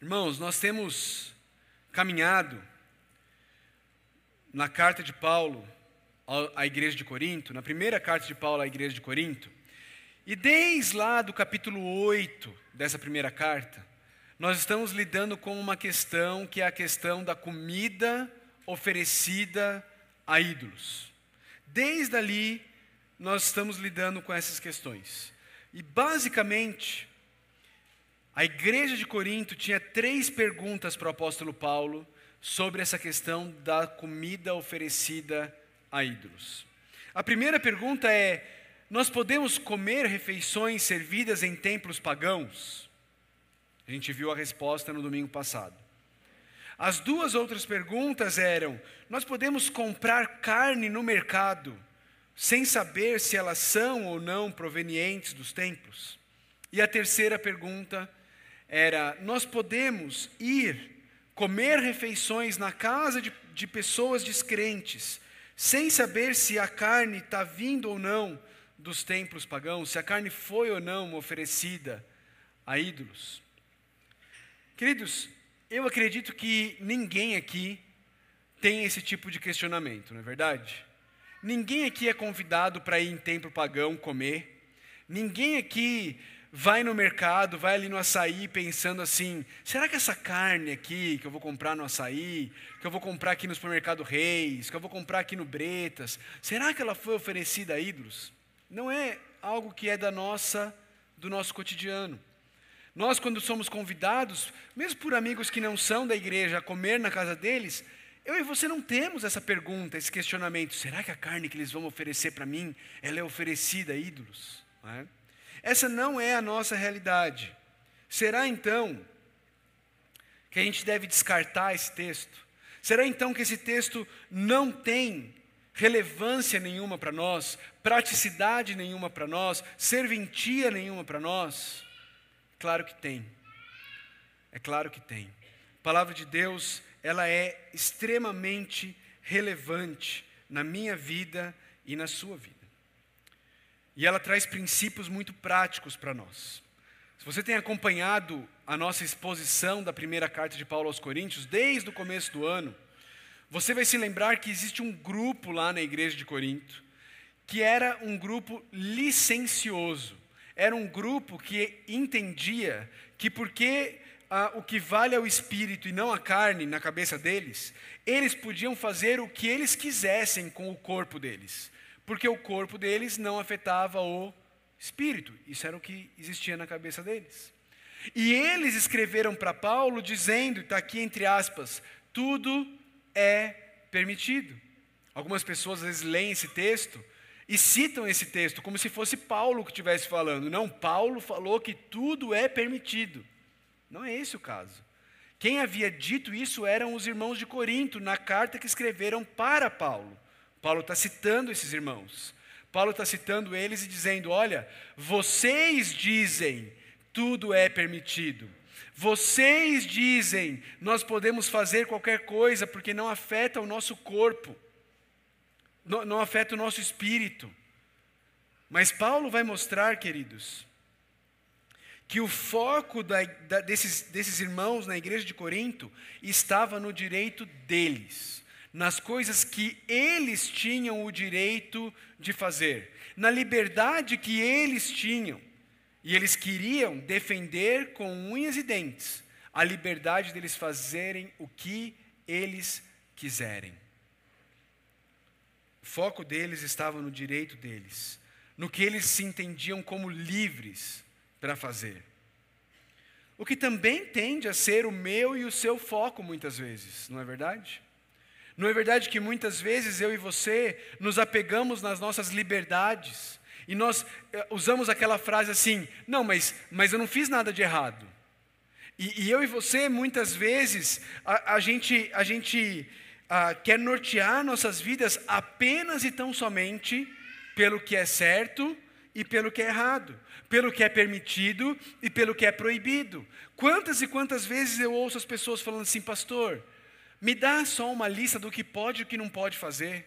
Irmãos, nós temos caminhado na carta de Paulo à igreja de Corinto, na primeira carta de Paulo à igreja de Corinto, e desde lá do capítulo 8 dessa primeira carta, nós estamos lidando com uma questão que é a questão da comida oferecida a ídolos. Desde ali, nós estamos lidando com essas questões. E basicamente, a igreja de Corinto tinha três perguntas para o apóstolo Paulo sobre essa questão da comida oferecida a ídolos. A primeira pergunta é: nós podemos comer refeições servidas em templos pagãos? A gente viu a resposta no domingo passado. As duas outras perguntas eram: nós podemos comprar carne no mercado sem saber se elas são ou não provenientes dos templos? E a terceira pergunta era: nós podemos ir comer refeições na casa de, de pessoas descrentes, sem saber se a carne está vindo ou não dos templos pagãos, se a carne foi ou não oferecida a ídolos. Queridos, eu acredito que ninguém aqui tem esse tipo de questionamento, não é verdade? Ninguém aqui é convidado para ir em templo pagão comer. Ninguém aqui vai no mercado, vai ali no açaí pensando assim: será que essa carne aqui que eu vou comprar no açaí, que eu vou comprar aqui no supermercado Reis, que eu vou comprar aqui no Bretas, será que ela foi oferecida a ídolos? Não é algo que é da nossa, do nosso cotidiano. Nós, quando somos convidados, mesmo por amigos que não são da igreja, a comer na casa deles, eu e você não temos essa pergunta, esse questionamento: será que a carne que eles vão oferecer para mim, ela é oferecida a ídolos? Não é? Essa não é a nossa realidade. Será então que a gente deve descartar esse texto? Será então que esse texto não tem relevância nenhuma para nós, praticidade nenhuma para nós, serventia nenhuma para nós? Claro que tem. É claro que tem. A palavra de Deus, ela é extremamente relevante na minha vida e na sua vida. E ela traz princípios muito práticos para nós. Se você tem acompanhado a nossa exposição da primeira carta de Paulo aos Coríntios, desde o começo do ano, você vai se lembrar que existe um grupo lá na igreja de Corinto, que era um grupo licencioso. Era um grupo que entendia que porque ah, o que vale é o espírito e não a carne na cabeça deles, eles podiam fazer o que eles quisessem com o corpo deles porque o corpo deles não afetava o espírito. Isso era o que existia na cabeça deles. E eles escreveram para Paulo dizendo, está aqui entre aspas, tudo é permitido. Algumas pessoas às vezes leem esse texto e citam esse texto como se fosse Paulo que estivesse falando. Não, Paulo falou que tudo é permitido. Não é esse o caso. Quem havia dito isso eram os irmãos de Corinto, na carta que escreveram para Paulo. Paulo está citando esses irmãos. Paulo está citando eles e dizendo: olha, vocês dizem tudo é permitido. Vocês dizem nós podemos fazer qualquer coisa porque não afeta o nosso corpo, não, não afeta o nosso espírito. Mas Paulo vai mostrar, queridos, que o foco da, da, desses, desses irmãos na igreja de Corinto estava no direito deles nas coisas que eles tinham o direito de fazer, na liberdade que eles tinham. E eles queriam defender com unhas e dentes a liberdade deles fazerem o que eles quiserem. O foco deles estava no direito deles, no que eles se entendiam como livres para fazer. O que também tende a ser o meu e o seu foco muitas vezes, não é verdade? Não é verdade que muitas vezes eu e você nos apegamos nas nossas liberdades e nós eh, usamos aquela frase assim: não, mas, mas eu não fiz nada de errado. E, e eu e você, muitas vezes, a, a gente, a gente a, quer nortear nossas vidas apenas e tão somente pelo que é certo e pelo que é errado, pelo que é permitido e pelo que é proibido. Quantas e quantas vezes eu ouço as pessoas falando assim, pastor, me dá só uma lista do que pode e o que não pode fazer.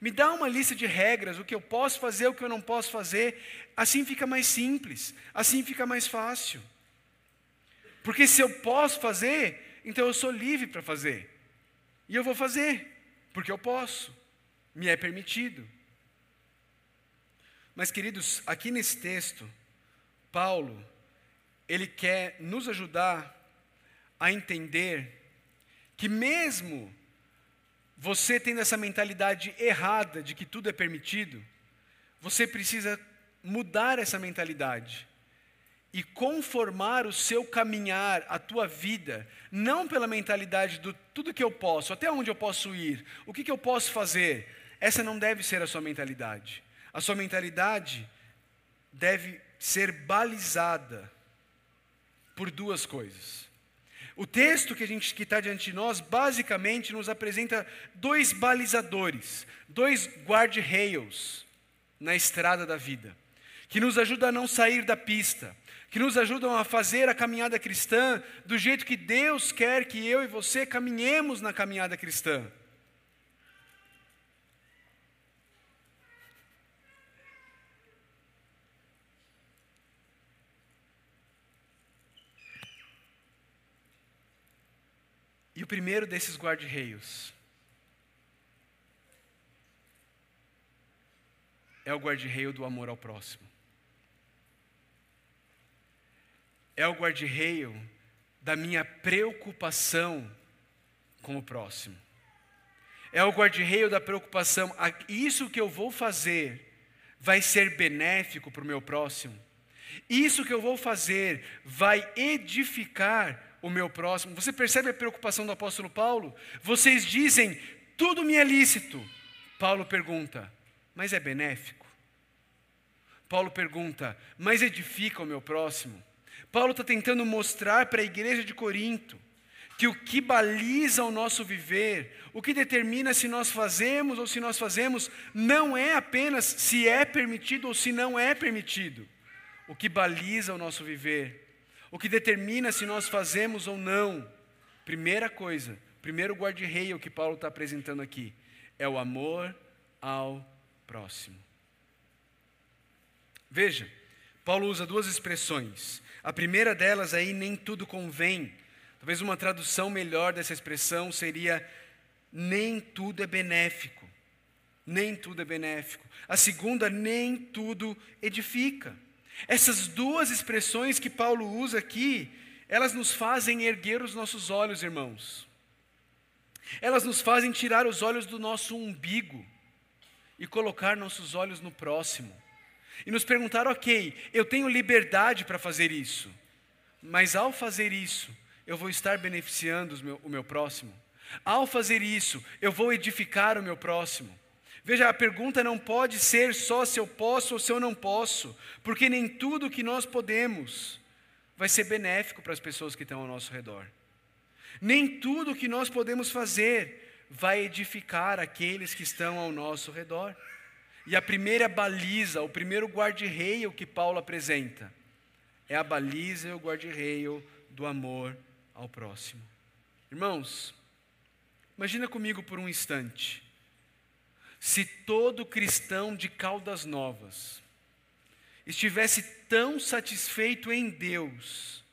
Me dá uma lista de regras, o que eu posso fazer, o que eu não posso fazer. Assim fica mais simples, assim fica mais fácil. Porque se eu posso fazer, então eu sou livre para fazer. E eu vou fazer, porque eu posso, me é permitido. Mas, queridos, aqui nesse texto, Paulo, ele quer nos ajudar a entender que, mesmo você tendo essa mentalidade errada de que tudo é permitido, você precisa mudar essa mentalidade e conformar o seu caminhar, a tua vida, não pela mentalidade do tudo que eu posso, até onde eu posso ir, o que, que eu posso fazer. Essa não deve ser a sua mentalidade. A sua mentalidade deve ser balizada por duas coisas. O texto que a gente está diante de nós basicamente nos apresenta dois balizadores, dois guard-rails na estrada da vida, que nos ajudam a não sair da pista, que nos ajudam a fazer a caminhada cristã do jeito que Deus quer que eu e você caminhemos na caminhada cristã. O primeiro desses guarda-reios é o guarda-reio do amor ao próximo. é o guarda-reio da minha preocupação com o próximo. É o guarda-reio da preocupação, isso que eu vou fazer vai ser benéfico para o meu próximo. Isso que eu vou fazer vai edificar o meu próximo. Você percebe a preocupação do apóstolo Paulo? Vocês dizem, tudo me é lícito. Paulo pergunta, mas é benéfico? Paulo pergunta, mas edifica o meu próximo? Paulo está tentando mostrar para a igreja de Corinto que o que baliza o nosso viver, o que determina se nós fazemos ou se nós fazemos, não é apenas se é permitido ou se não é permitido. O que baliza o nosso viver, o que determina se nós fazemos ou não. Primeira coisa, primeiro guarda-reio que Paulo está apresentando aqui, é o amor ao próximo. Veja, Paulo usa duas expressões. A primeira delas aí, nem tudo convém. Talvez uma tradução melhor dessa expressão seria: nem tudo é benéfico. Nem tudo é benéfico. A segunda, nem tudo edifica. Essas duas expressões que Paulo usa aqui, elas nos fazem erguer os nossos olhos, irmãos. Elas nos fazem tirar os olhos do nosso umbigo e colocar nossos olhos no próximo e nos perguntar: ok, eu tenho liberdade para fazer isso, mas ao fazer isso, eu vou estar beneficiando meu, o meu próximo? Ao fazer isso, eu vou edificar o meu próximo? Veja, a pergunta não pode ser só se eu posso ou se eu não posso, porque nem tudo que nós podemos vai ser benéfico para as pessoas que estão ao nosso redor. Nem tudo que nós podemos fazer vai edificar aqueles que estão ao nosso redor. E a primeira baliza, o primeiro guarda-reio que Paulo apresenta, é a baliza e o guarda-reio do amor ao próximo. Irmãos, imagina comigo por um instante, se todo cristão de Caldas Novas estivesse tão satisfeito em Deus,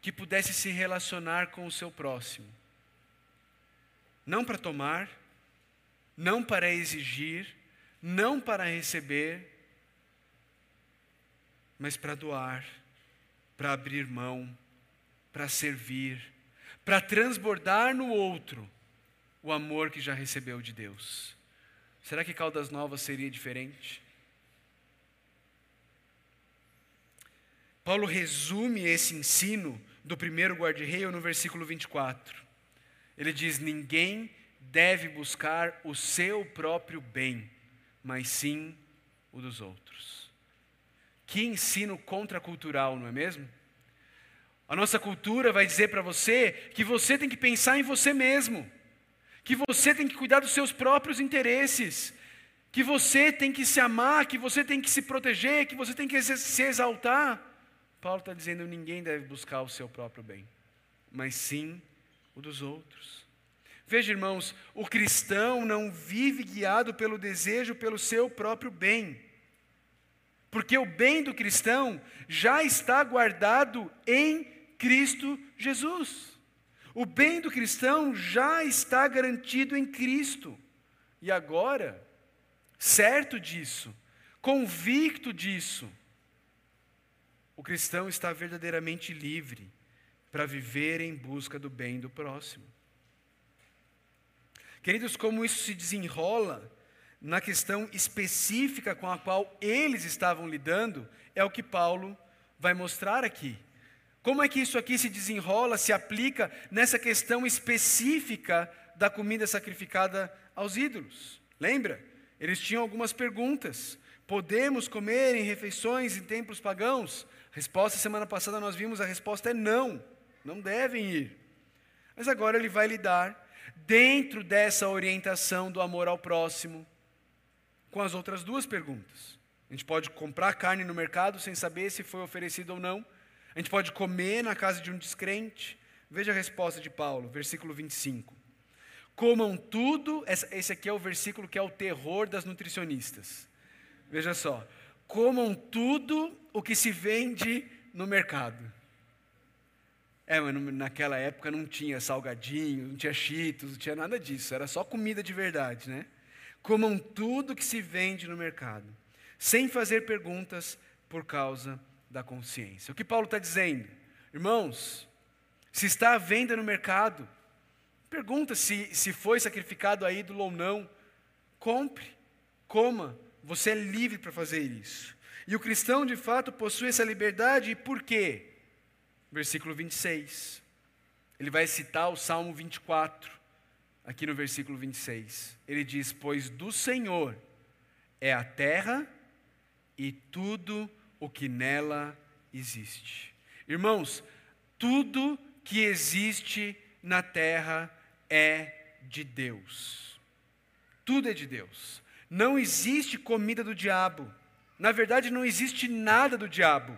que pudesse se relacionar com o seu próximo, não para tomar, não para exigir, não para receber, mas para doar, para abrir mão, para servir, para transbordar no outro o amor que já recebeu de Deus. Será que Caldas Novas seria diferente? Paulo resume esse ensino do primeiro guarda-reio no versículo 24. Ele diz: Ninguém deve buscar o seu próprio bem, mas sim o dos outros. Que ensino contracultural, não é mesmo? A nossa cultura vai dizer para você que você tem que pensar em você mesmo, que você tem que cuidar dos seus próprios interesses, que você tem que se amar, que você tem que se proteger, que você tem que se exaltar. Paulo está dizendo: ninguém deve buscar o seu próprio bem, mas sim o dos outros. Veja, irmãos, o cristão não vive guiado pelo desejo pelo seu próprio bem. Porque o bem do cristão já está guardado em Cristo Jesus. O bem do cristão já está garantido em Cristo. E agora, certo disso, convicto disso, o cristão está verdadeiramente livre para viver em busca do bem do próximo. Queridos, como isso se desenrola na questão específica com a qual eles estavam lidando, é o que Paulo vai mostrar aqui. Como é que isso aqui se desenrola, se aplica nessa questão específica da comida sacrificada aos ídolos? Lembra? Eles tinham algumas perguntas. Podemos comer em refeições em templos pagãos? Resposta semana passada nós vimos, a resposta é não, não devem ir. Mas agora ele vai lidar dentro dessa orientação do amor ao próximo com as outras duas perguntas. A gente pode comprar carne no mercado sem saber se foi oferecido ou não. A gente pode comer na casa de um descrente. Veja a resposta de Paulo, versículo 25. Comam tudo, esse aqui é o versículo que é o terror das nutricionistas. Veja só, comam tudo o que se vende no mercado. É, mas naquela época não tinha salgadinho, não tinha cheetos, não tinha nada disso, era só comida de verdade, né? Comam tudo que se vende no mercado, sem fazer perguntas por causa da consciência. O que Paulo está dizendo? Irmãos, se está à venda no mercado, pergunta se, se foi sacrificado a ídolo ou não. Compre, coma, você é livre para fazer isso. E o cristão, de fato, possui essa liberdade, e por quê? Versículo 26. Ele vai citar o Salmo 24, aqui no versículo 26. Ele diz: Pois do Senhor é a terra e tudo o que nela existe. Irmãos, tudo que existe na terra é de Deus. Tudo é de Deus. Não existe comida do diabo. Na verdade, não existe nada do diabo.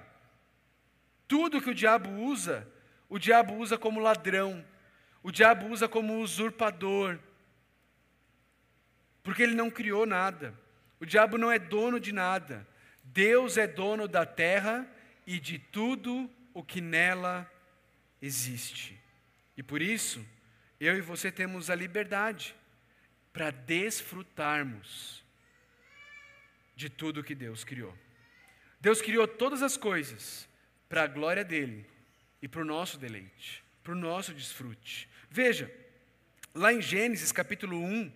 Tudo que o diabo usa, o diabo usa como ladrão, o diabo usa como usurpador, porque ele não criou nada. O diabo não é dono de nada. Deus é dono da terra e de tudo o que nela existe. E por isso, eu e você temos a liberdade para desfrutarmos de tudo que Deus criou. Deus criou todas as coisas para a glória dele e para o nosso deleite, para o nosso desfrute. Veja, lá em Gênesis capítulo 1,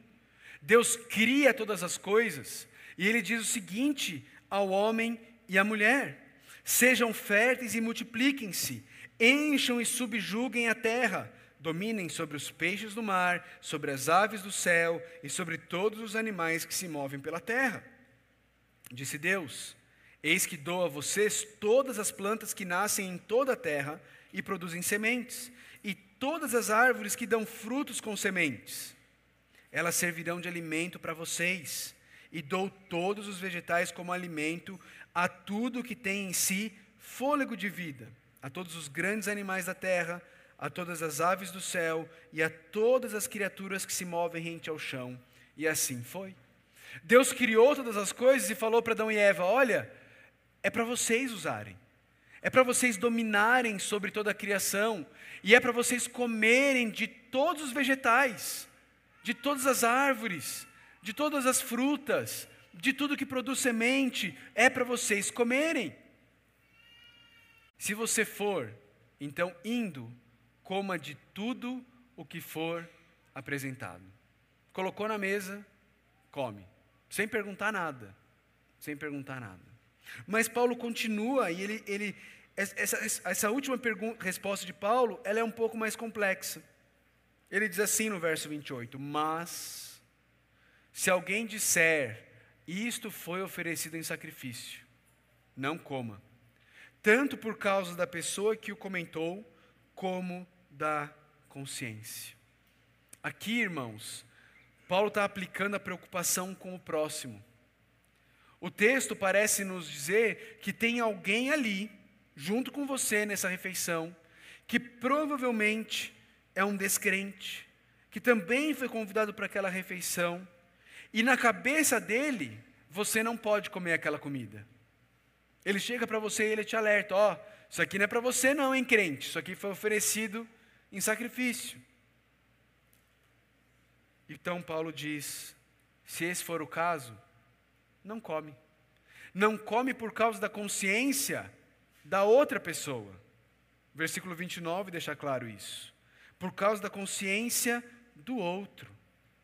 Deus cria todas as coisas e ele diz o seguinte ao homem e à mulher: Sejam férteis e multipliquem-se, encham e subjuguem a terra, dominem sobre os peixes do mar, sobre as aves do céu e sobre todos os animais que se movem pela terra. Disse Deus: Eis que dou a vocês todas as plantas que nascem em toda a terra e produzem sementes, e todas as árvores que dão frutos com sementes. Elas servirão de alimento para vocês, e dou todos os vegetais como alimento a tudo que tem em si fôlego de vida, a todos os grandes animais da terra, a todas as aves do céu e a todas as criaturas que se movem rente ao chão. E assim foi. Deus criou todas as coisas e falou para Adão e Eva: Olha, é para vocês usarem, é para vocês dominarem sobre toda a criação, e é para vocês comerem de todos os vegetais, de todas as árvores, de todas as frutas, de tudo que produz semente, é para vocês comerem. Se você for, então indo, coma de tudo o que for apresentado. Colocou na mesa, come sem perguntar nada, sem perguntar nada. Mas Paulo continua e ele, ele essa, essa última pergunta, resposta de Paulo, ela é um pouco mais complexa. Ele diz assim no verso 28: Mas, se alguém disser, isto foi oferecido em sacrifício, não coma, tanto por causa da pessoa que o comentou, como da consciência. Aqui, irmãos, Paulo está aplicando a preocupação com o próximo. O texto parece nos dizer que tem alguém ali, junto com você nessa refeição, que provavelmente é um descrente, que também foi convidado para aquela refeição, e na cabeça dele, você não pode comer aquela comida. Ele chega para você e ele te alerta: ó, oh, isso aqui não é para você, não, hein, crente? Isso aqui foi oferecido em sacrifício. Então Paulo diz: se esse for o caso, não come. Não come por causa da consciência da outra pessoa. Versículo 29 deixa claro isso. Por causa da consciência do outro,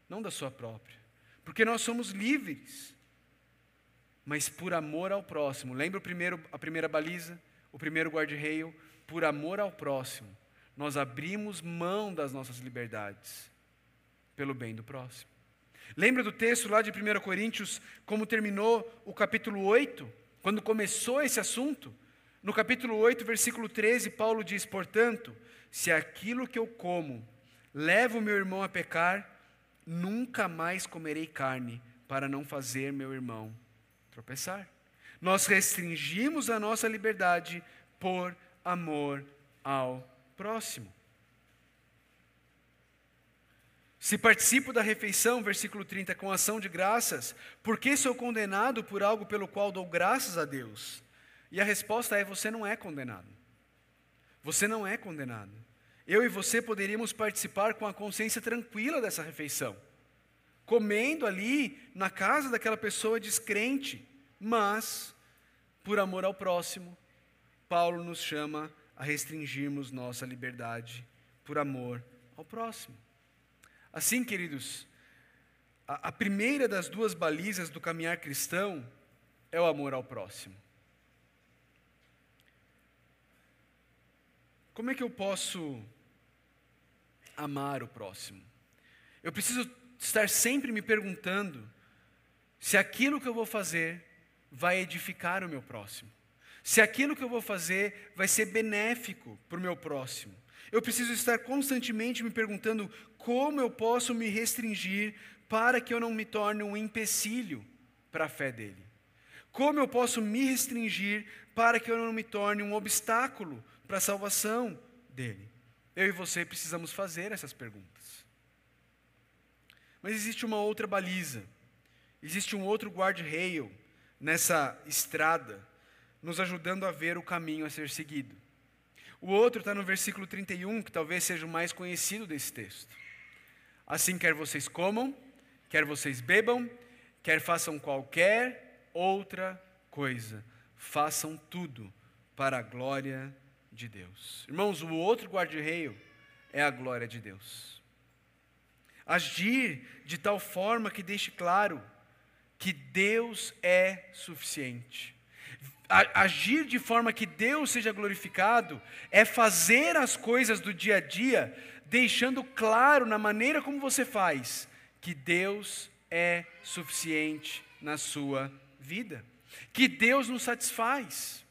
não da sua própria. Porque nós somos livres, mas por amor ao próximo. Lembra o primeiro, a primeira baliza? O primeiro guarda-reio? Por amor ao próximo, nós abrimos mão das nossas liberdades pelo bem do próximo. Lembra do texto lá de 1 Coríntios, como terminou o capítulo 8, quando começou esse assunto? No capítulo 8, versículo 13, Paulo diz: Portanto, se aquilo que eu como leva o meu irmão a pecar, nunca mais comerei carne, para não fazer meu irmão tropeçar. Nós restringimos a nossa liberdade por amor ao próximo. Se participo da refeição, versículo 30, com ação de graças, por que sou condenado por algo pelo qual dou graças a Deus? E a resposta é: você não é condenado. Você não é condenado. Eu e você poderíamos participar com a consciência tranquila dessa refeição, comendo ali na casa daquela pessoa descrente, mas, por amor ao próximo, Paulo nos chama a restringirmos nossa liberdade por amor ao próximo. Assim, queridos, a, a primeira das duas balizas do caminhar cristão é o amor ao próximo. Como é que eu posso amar o próximo? Eu preciso estar sempre me perguntando se aquilo que eu vou fazer vai edificar o meu próximo. Se aquilo que eu vou fazer vai ser benéfico para o meu próximo. Eu preciso estar constantemente me perguntando como eu posso me restringir para que eu não me torne um empecilho para a fé dele. Como eu posso me restringir para que eu não me torne um obstáculo para a salvação dele? Eu e você precisamos fazer essas perguntas. Mas existe uma outra baliza, existe um outro guard-rail nessa estrada, nos ajudando a ver o caminho a ser seguido. O outro está no versículo 31, que talvez seja o mais conhecido desse texto. Assim, quer vocês comam, quer vocês bebam, quer façam qualquer outra coisa, façam tudo para a glória de Deus. Irmãos, o outro guarda-reio é a glória de Deus. Agir de tal forma que deixe claro que Deus é suficiente agir de forma que Deus seja glorificado é fazer as coisas do dia a dia, deixando claro na maneira como você faz que Deus é suficiente na sua vida, que Deus nos satisfaz,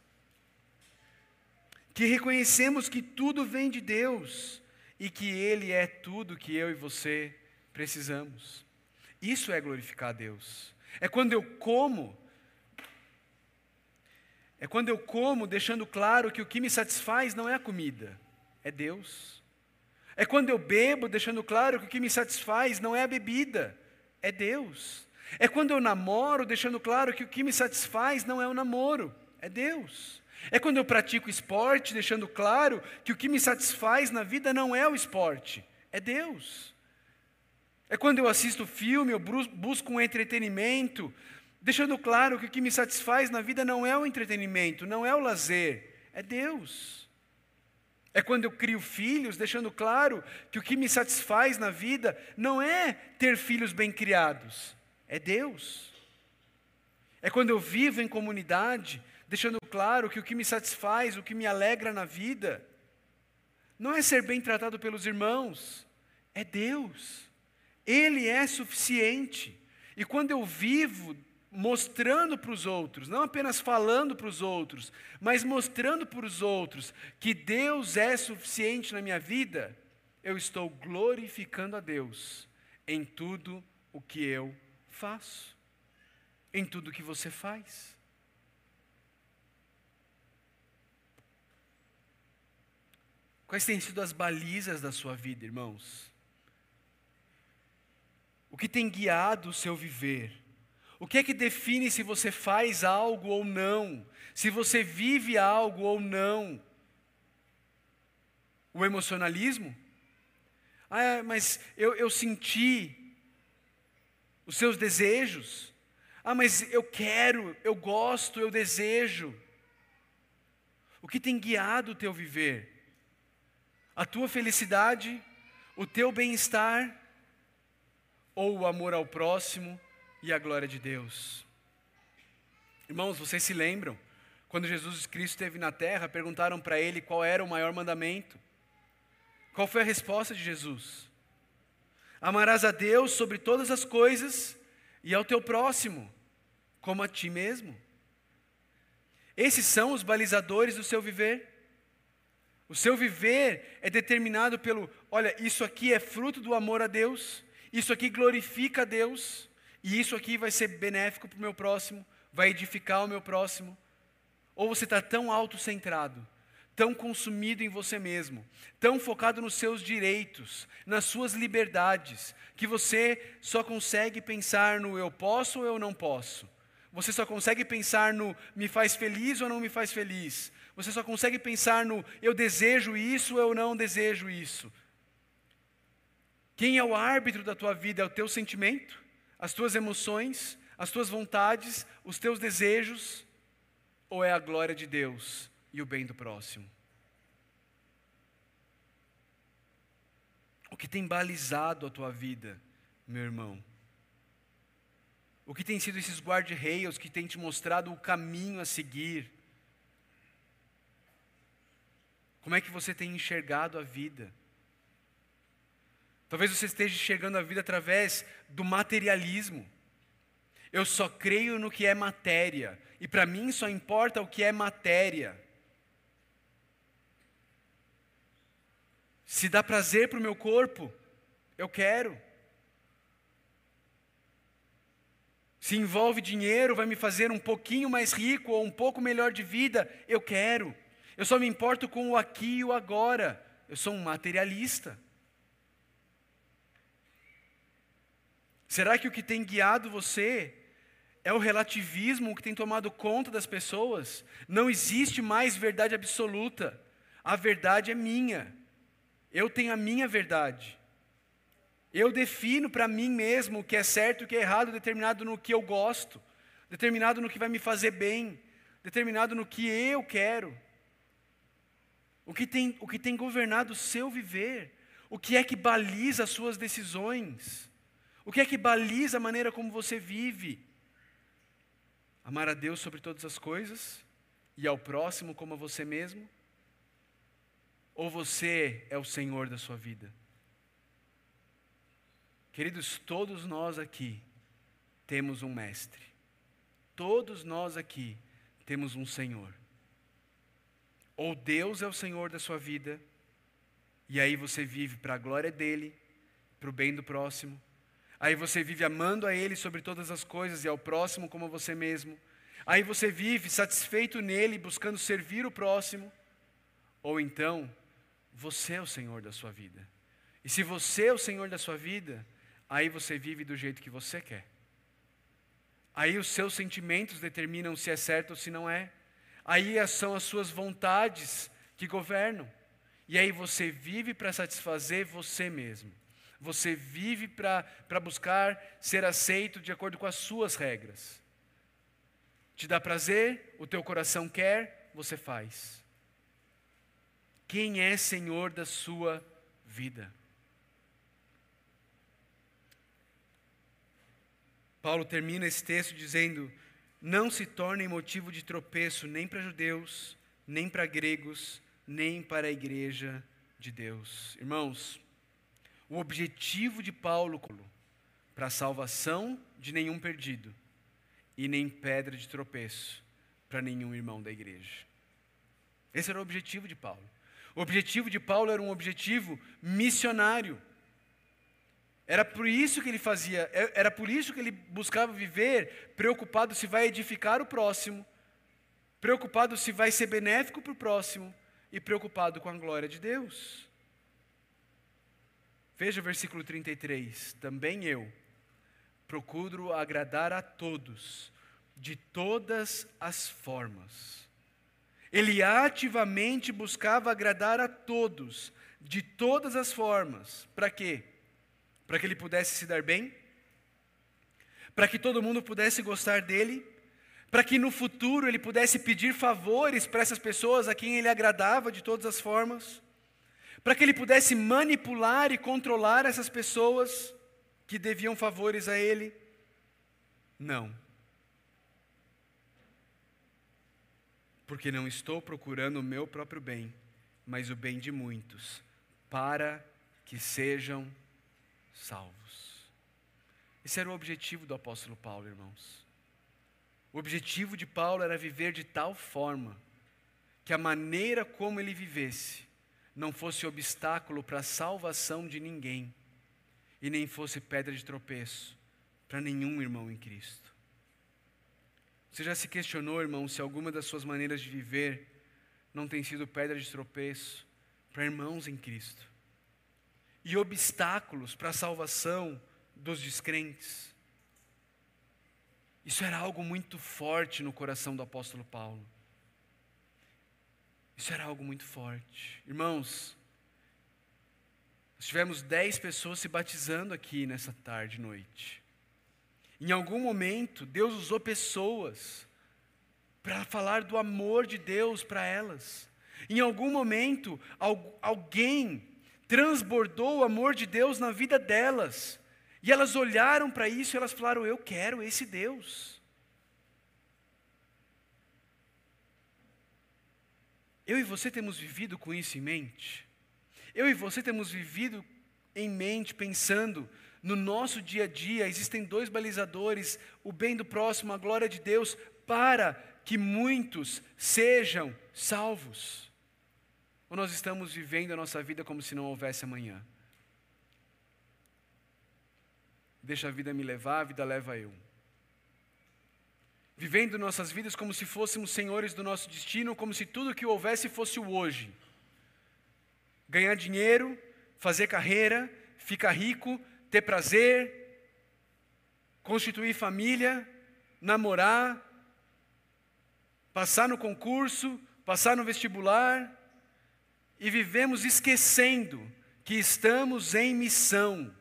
que reconhecemos que tudo vem de Deus e que Ele é tudo que eu e você precisamos. Isso é glorificar a Deus. É quando eu como é quando eu como deixando claro que o que me satisfaz não é a comida, é Deus. É quando eu bebo deixando claro que o que me satisfaz não é a bebida, é Deus. É quando eu namoro deixando claro que o que me satisfaz não é o namoro, é Deus. É quando eu pratico esporte deixando claro que o que me satisfaz na vida não é o esporte, é Deus. É quando eu assisto filme, eu busco um entretenimento, deixando claro que o que me satisfaz na vida não é o entretenimento, não é o lazer, é Deus. É quando eu crio filhos, deixando claro que o que me satisfaz na vida não é ter filhos bem criados, é Deus. É quando eu vivo em comunidade, deixando claro que o que me satisfaz, o que me alegra na vida, não é ser bem tratado pelos irmãos, é Deus. Ele é suficiente. E quando eu vivo mostrando para os outros, não apenas falando para os outros, mas mostrando para os outros que Deus é suficiente na minha vida, eu estou glorificando a Deus em tudo o que eu faço, em tudo o que você faz. Quais têm sido as balizas da sua vida, irmãos? O que tem guiado o seu viver? O que é que define se você faz algo ou não? Se você vive algo ou não? O emocionalismo? Ah, mas eu, eu senti os seus desejos. Ah, mas eu quero, eu gosto, eu desejo. O que tem guiado o teu viver? A tua felicidade, o teu bem-estar ou o amor ao próximo e a glória de Deus? Irmãos, vocês se lembram? Quando Jesus Cristo esteve na terra, perguntaram para ele qual era o maior mandamento. Qual foi a resposta de Jesus? Amarás a Deus sobre todas as coisas e ao teu próximo, como a ti mesmo. Esses são os balizadores do seu viver. O seu viver é determinado pelo, olha, isso aqui é fruto do amor a Deus, isso aqui glorifica a Deus, e isso aqui vai ser benéfico para o meu próximo, vai edificar o meu próximo. Ou você está tão autocentrado, tão consumido em você mesmo, tão focado nos seus direitos, nas suas liberdades, que você só consegue pensar no eu posso ou eu não posso. Você só consegue pensar no me faz feliz ou não me faz feliz. Você só consegue pensar no eu desejo isso eu não desejo isso. Quem é o árbitro da tua vida é o teu sentimento, as tuas emoções, as tuas vontades, os teus desejos, ou é a glória de Deus e o bem do próximo? O que tem balizado a tua vida, meu irmão? O que tem sido esses guarda-reios que têm te mostrado o caminho a seguir? Como é que você tem enxergado a vida? Talvez você esteja enxergando a vida através do materialismo. Eu só creio no que é matéria, e para mim só importa o que é matéria. Se dá prazer para o meu corpo, eu quero. Se envolve dinheiro, vai me fazer um pouquinho mais rico ou um pouco melhor de vida, eu quero. Eu só me importo com o aqui e o agora. Eu sou um materialista. Será que o que tem guiado você é o relativismo que tem tomado conta das pessoas? Não existe mais verdade absoluta. A verdade é minha. Eu tenho a minha verdade. Eu defino para mim mesmo o que é certo e o que é errado, determinado no que eu gosto, determinado no que vai me fazer bem, determinado no que eu quero. O que tem, o que tem governado o seu viver? O que é que baliza as suas decisões? O que é que baliza a maneira como você vive? Amar a Deus sobre todas as coisas e ao próximo como a você mesmo? Ou você é o Senhor da sua vida? Queridos, todos nós aqui temos um mestre. Todos nós aqui temos um Senhor. Ou Deus é o Senhor da sua vida, e aí você vive para a glória dele, para o bem do próximo. Aí você vive amando a Ele sobre todas as coisas e ao próximo como você mesmo. Aí você vive satisfeito nele, buscando servir o próximo. Ou então, você é o Senhor da sua vida. E se você é o Senhor da sua vida, aí você vive do jeito que você quer. Aí os seus sentimentos determinam se é certo ou se não é. Aí são as suas vontades que governam. E aí você vive para satisfazer você mesmo. Você vive para buscar ser aceito de acordo com as suas regras. Te dá prazer, o teu coração quer, você faz. Quem é Senhor da sua vida? Paulo termina esse texto dizendo: não se tornem motivo de tropeço nem para judeus, nem para gregos, nem para a igreja de Deus. Irmãos, o objetivo de Paulo para a salvação de nenhum perdido e nem pedra de tropeço para nenhum irmão da igreja. Esse era o objetivo de Paulo. O objetivo de Paulo era um objetivo missionário. Era por isso que ele fazia, é, era por isso que ele buscava viver preocupado se vai edificar o próximo, preocupado se vai ser benéfico para o próximo e preocupado com a glória de Deus. Veja o versículo 33. Também eu, procuro agradar a todos, de todas as formas. Ele ativamente buscava agradar a todos, de todas as formas. Para quê? Para que ele pudesse se dar bem? Para que todo mundo pudesse gostar dele? Para que no futuro ele pudesse pedir favores para essas pessoas a quem ele agradava de todas as formas? Para que ele pudesse manipular e controlar essas pessoas que deviam favores a ele? Não. Porque não estou procurando o meu próprio bem, mas o bem de muitos, para que sejam salvos. Esse era o objetivo do apóstolo Paulo, irmãos. O objetivo de Paulo era viver de tal forma que a maneira como ele vivesse não fosse obstáculo para a salvação de ninguém e nem fosse pedra de tropeço para nenhum irmão em Cristo. Você já se questionou, irmão, se alguma das suas maneiras de viver não tem sido pedra de tropeço para irmãos em Cristo? E obstáculos para a salvação dos descrentes? Isso era algo muito forte no coração do apóstolo Paulo. Isso era algo muito forte. Irmãos, nós tivemos dez pessoas se batizando aqui nessa tarde e noite. Em algum momento, Deus usou pessoas para falar do amor de Deus para elas. Em algum momento, alguém transbordou o amor de Deus na vida delas. E elas olharam para isso e elas falaram: Eu quero esse Deus. Eu e você temos vivido com isso em mente? Eu e você temos vivido em mente, pensando no nosso dia a dia, existem dois balizadores: o bem do próximo, a glória de Deus, para que muitos sejam salvos. Ou nós estamos vivendo a nossa vida como se não houvesse amanhã? Deixa a vida me levar, a vida leva eu vivendo nossas vidas como se fôssemos senhores do nosso destino, como se tudo que houvesse fosse o hoje. Ganhar dinheiro, fazer carreira, ficar rico, ter prazer, constituir família, namorar, passar no concurso, passar no vestibular, e vivemos esquecendo que estamos em missão.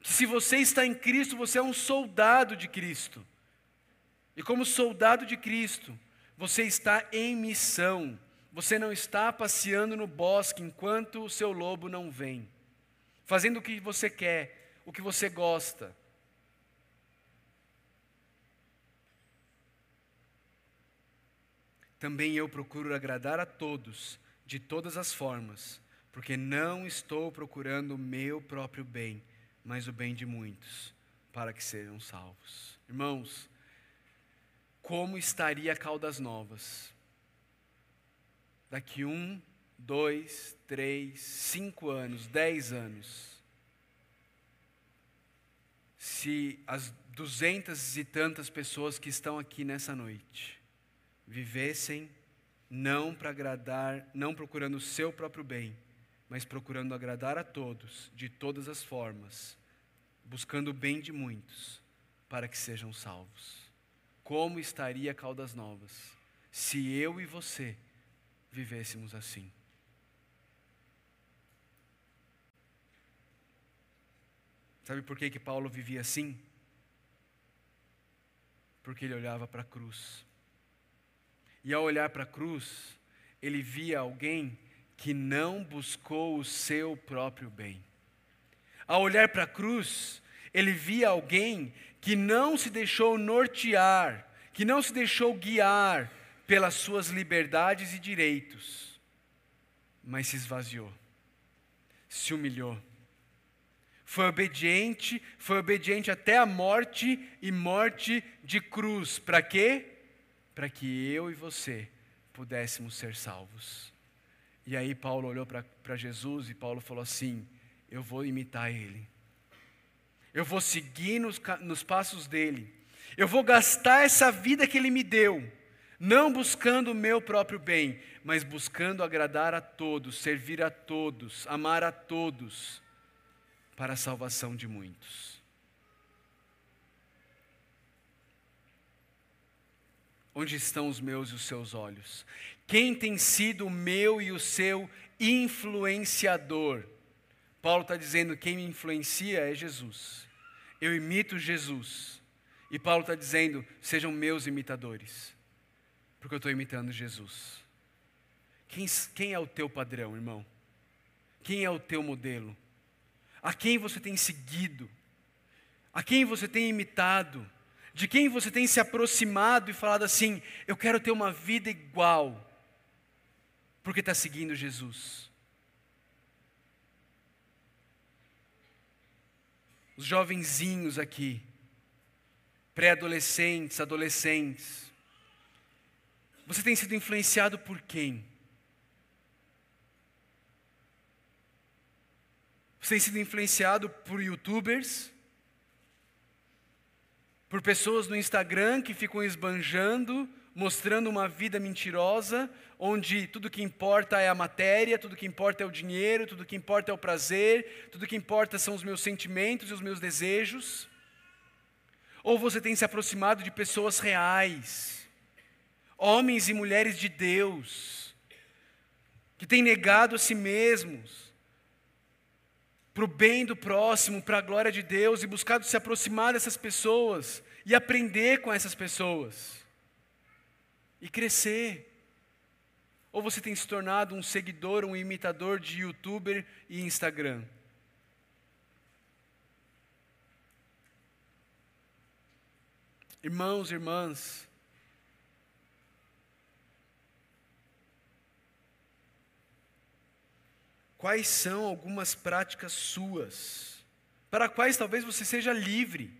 Que se você está em Cristo, você é um soldado de Cristo. E como soldado de Cristo, você está em missão. Você não está passeando no bosque enquanto o seu lobo não vem, fazendo o que você quer, o que você gosta. Também eu procuro agradar a todos, de todas as formas, porque não estou procurando o meu próprio bem, mas o bem de muitos, para que sejam salvos. Irmãos, como estaria Caldas Novas? Daqui um, dois, três, cinco anos, dez anos. Se as duzentas e tantas pessoas que estão aqui nessa noite vivessem não para agradar, não procurando o seu próprio bem, mas procurando agradar a todos, de todas as formas, buscando o bem de muitos, para que sejam salvos. Como estaria Caldas Novas se eu e você vivêssemos assim? Sabe por que, que Paulo vivia assim? Porque ele olhava para a cruz. E ao olhar para a cruz, ele via alguém que não buscou o seu próprio bem. Ao olhar para a cruz, ele via alguém que não se deixou nortear, que não se deixou guiar pelas suas liberdades e direitos, mas se esvaziou, se humilhou. Foi obediente, foi obediente até a morte e morte de cruz. Para quê? Para que eu e você pudéssemos ser salvos. E aí Paulo olhou para Jesus e Paulo falou assim: Eu vou imitar ele eu vou seguir nos, nos passos dele, eu vou gastar essa vida que ele me deu, não buscando o meu próprio bem, mas buscando agradar a todos, servir a todos, amar a todos, para a salvação de muitos. Onde estão os meus e os seus olhos? Quem tem sido o meu e o seu influenciador? Paulo está dizendo: quem me influencia é Jesus. Eu imito Jesus. E Paulo está dizendo: sejam meus imitadores, porque eu estou imitando Jesus. Quem, quem é o teu padrão, irmão? Quem é o teu modelo? A quem você tem seguido? A quem você tem imitado? De quem você tem se aproximado e falado assim: eu quero ter uma vida igual, porque está seguindo Jesus. Os jovenzinhos aqui, pré-adolescentes, adolescentes, você tem sido influenciado por quem? Você tem sido influenciado por youtubers? Por pessoas no Instagram que ficam esbanjando, mostrando uma vida mentirosa, onde tudo que importa é a matéria, tudo que importa é o dinheiro, tudo que importa é o prazer, tudo que importa são os meus sentimentos e os meus desejos? Ou você tem se aproximado de pessoas reais, homens e mulheres de Deus, que têm negado a si mesmos, para o bem do próximo, para a glória de Deus e buscado se aproximar dessas pessoas e aprender com essas pessoas e crescer. Ou você tem se tornado um seguidor, um imitador de youtuber e Instagram? Irmãos, irmãs, quais são algumas práticas suas, para quais talvez você seja livre,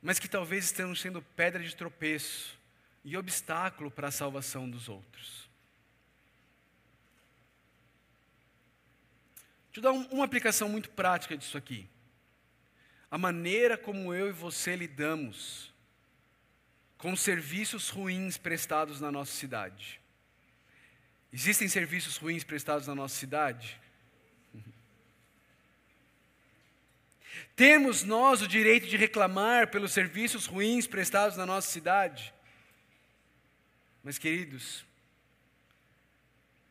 mas que talvez estejam sendo pedra de tropeço e obstáculo para a salvação dos outros. Deixa eu dar um, uma aplicação muito prática disso aqui. A maneira como eu e você lidamos com serviços ruins prestados na nossa cidade. Existem serviços ruins prestados na nossa cidade? Temos nós o direito de reclamar pelos serviços ruins prestados na nossa cidade? Mas, queridos,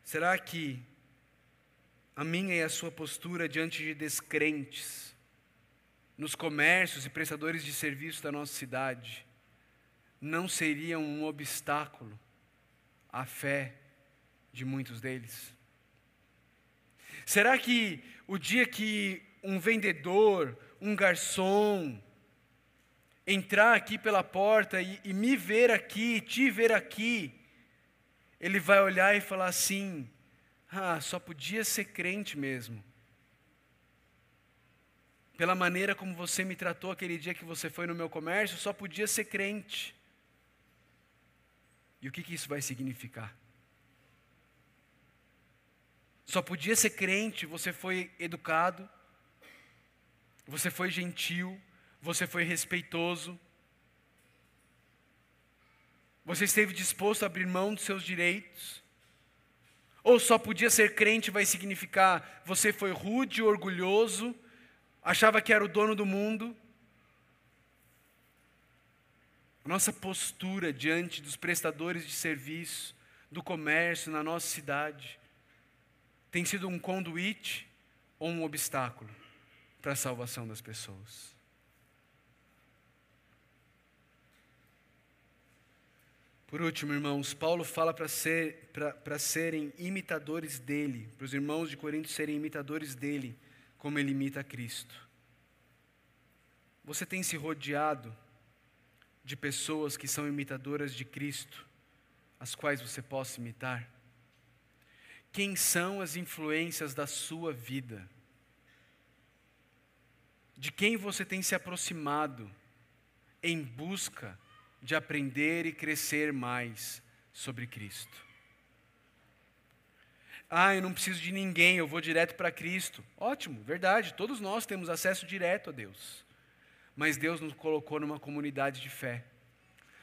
será que a minha e a sua postura diante de descrentes, nos comércios e prestadores de serviço da nossa cidade, não seria um obstáculo à fé de muitos deles? Será que o dia que um vendedor, um garçom, entrar aqui pela porta e, e, me ver aqui, te ver aqui, ele vai olhar e falar assim: ah, só podia ser crente mesmo. Pela maneira como você me tratou aquele dia que você foi no meu comércio, só podia ser crente. E o que, que isso vai significar? Só podia ser crente, você foi educado, você foi gentil, você foi respeitoso, você esteve disposto a abrir mão dos seus direitos. Ou só podia ser crente vai significar você foi rude, orgulhoso, achava que era o dono do mundo. A nossa postura diante dos prestadores de serviço, do comércio na nossa cidade, tem sido um conduíte ou um obstáculo para a salvação das pessoas. Por último, irmãos, Paulo fala para ser, serem imitadores dele, para os irmãos de Corinto serem imitadores dele, como ele imita Cristo. Você tem se rodeado de pessoas que são imitadoras de Cristo, as quais você possa imitar? Quem são as influências da sua vida? De quem você tem se aproximado em busca de aprender e crescer mais sobre Cristo? Ah, eu não preciso de ninguém, eu vou direto para Cristo. Ótimo, verdade, todos nós temos acesso direto a Deus. Mas Deus nos colocou numa comunidade de fé.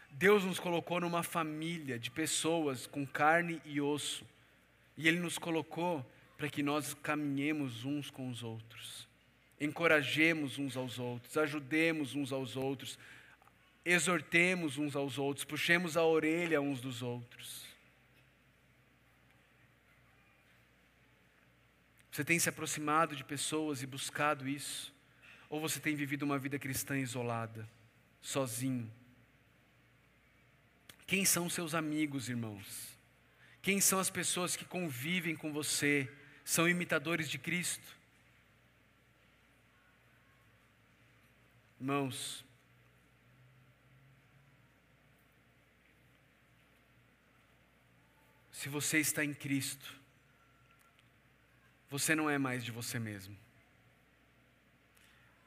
Deus nos colocou numa família de pessoas com carne e osso e Ele nos colocou para que nós caminhemos uns com os outros, encorajemos uns aos outros, ajudemos uns aos outros, exortemos uns aos outros, puxemos a orelha uns dos outros. Você tem se aproximado de pessoas e buscado isso? Ou você tem vivido uma vida cristã isolada, sozinho? Quem são seus amigos, irmãos? Quem são as pessoas que convivem com você? São imitadores de Cristo? Irmãos, se você está em Cristo, você não é mais de você mesmo.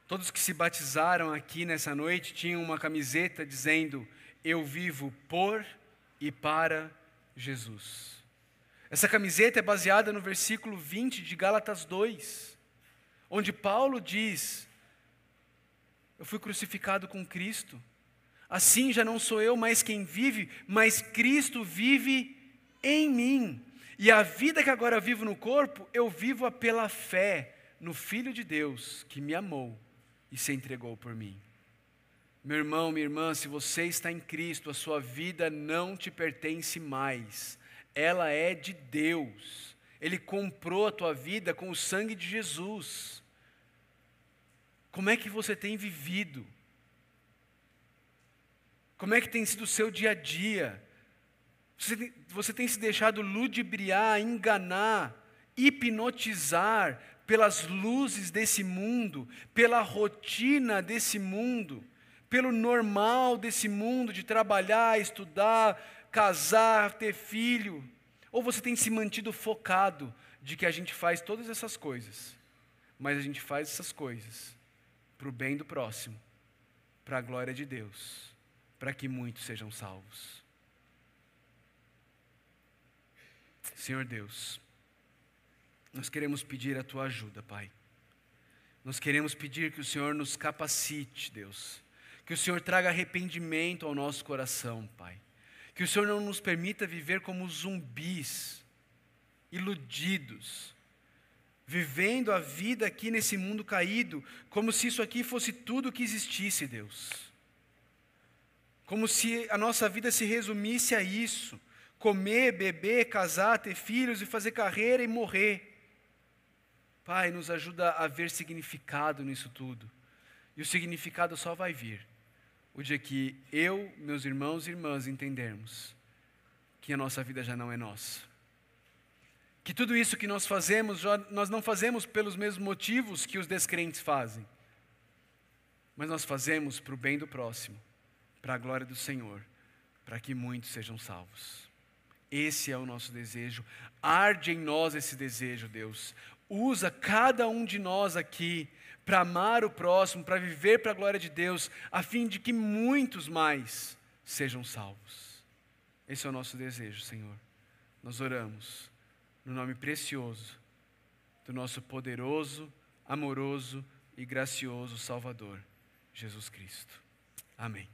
Todos que se batizaram aqui nessa noite tinham uma camiseta dizendo: Eu vivo por e para Jesus. Essa camiseta é baseada no versículo 20 de Gálatas 2, onde Paulo diz: Eu fui crucificado com Cristo. Assim já não sou eu mais quem vive, mas Cristo vive em mim. E a vida que agora vivo no corpo, eu vivo-a pela fé no Filho de Deus que me amou e se entregou por mim. Meu irmão, minha irmã, se você está em Cristo, a sua vida não te pertence mais, ela é de Deus. Ele comprou a tua vida com o sangue de Jesus. Como é que você tem vivido? Como é que tem sido o seu dia a dia? Você tem, você tem se deixado ludibriar, enganar, hipnotizar pelas luzes desse mundo, pela rotina desse mundo, pelo normal desse mundo de trabalhar, estudar, casar, ter filho? Ou você tem se mantido focado de que a gente faz todas essas coisas, mas a gente faz essas coisas para o bem do próximo, para a glória de Deus, para que muitos sejam salvos? Senhor Deus, nós queremos pedir a tua ajuda, Pai. Nós queremos pedir que o Senhor nos capacite, Deus. Que o Senhor traga arrependimento ao nosso coração, Pai. Que o Senhor não nos permita viver como zumbis, iludidos, vivendo a vida aqui nesse mundo caído, como se isso aqui fosse tudo que existisse, Deus. Como se a nossa vida se resumisse a isso comer, beber, casar, ter filhos e fazer carreira e morrer. Pai, nos ajuda a ver significado nisso tudo. E o significado só vai vir o dia que eu, meus irmãos e irmãs entendermos que a nossa vida já não é nossa. Que tudo isso que nós fazemos, nós não fazemos pelos mesmos motivos que os descrentes fazem, mas nós fazemos para o bem do próximo, para a glória do Senhor, para que muitos sejam salvos. Esse é o nosso desejo. Arde em nós esse desejo, Deus. Usa cada um de nós aqui para amar o próximo, para viver para a glória de Deus, a fim de que muitos mais sejam salvos. Esse é o nosso desejo, Senhor. Nós oramos no nome precioso do nosso poderoso, amoroso e gracioso Salvador, Jesus Cristo. Amém.